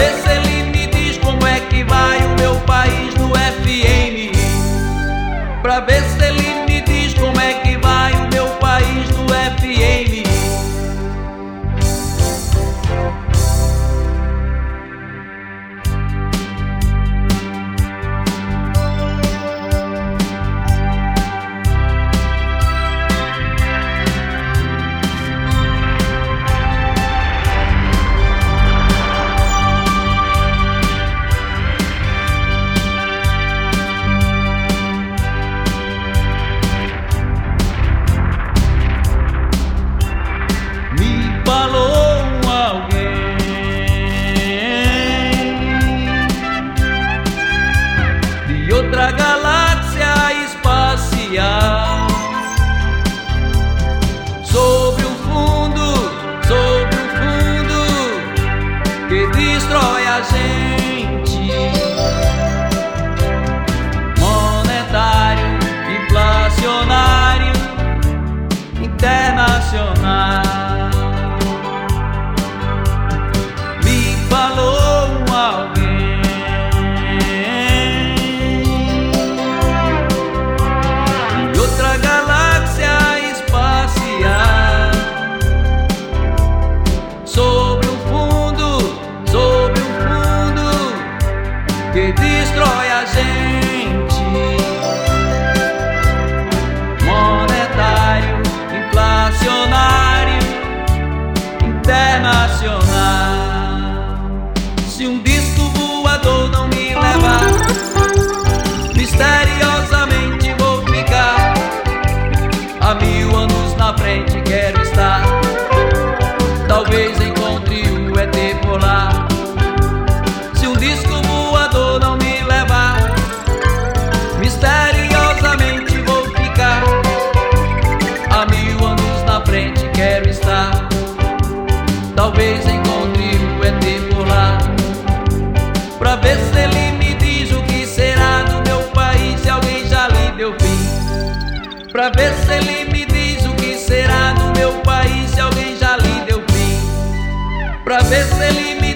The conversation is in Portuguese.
Vê se ele me diz como é que vai o meu país no FM. Pra ver se ele destrói a gente. Monetário, inflacionário, internacional. Talvez encontre o ET por lá. Pra ver se ele me diz o que será do meu país se alguém já lhe deu fim. Pra ver se ele me diz o que será do meu país se alguém já lhe deu fim. Pra ver se ele me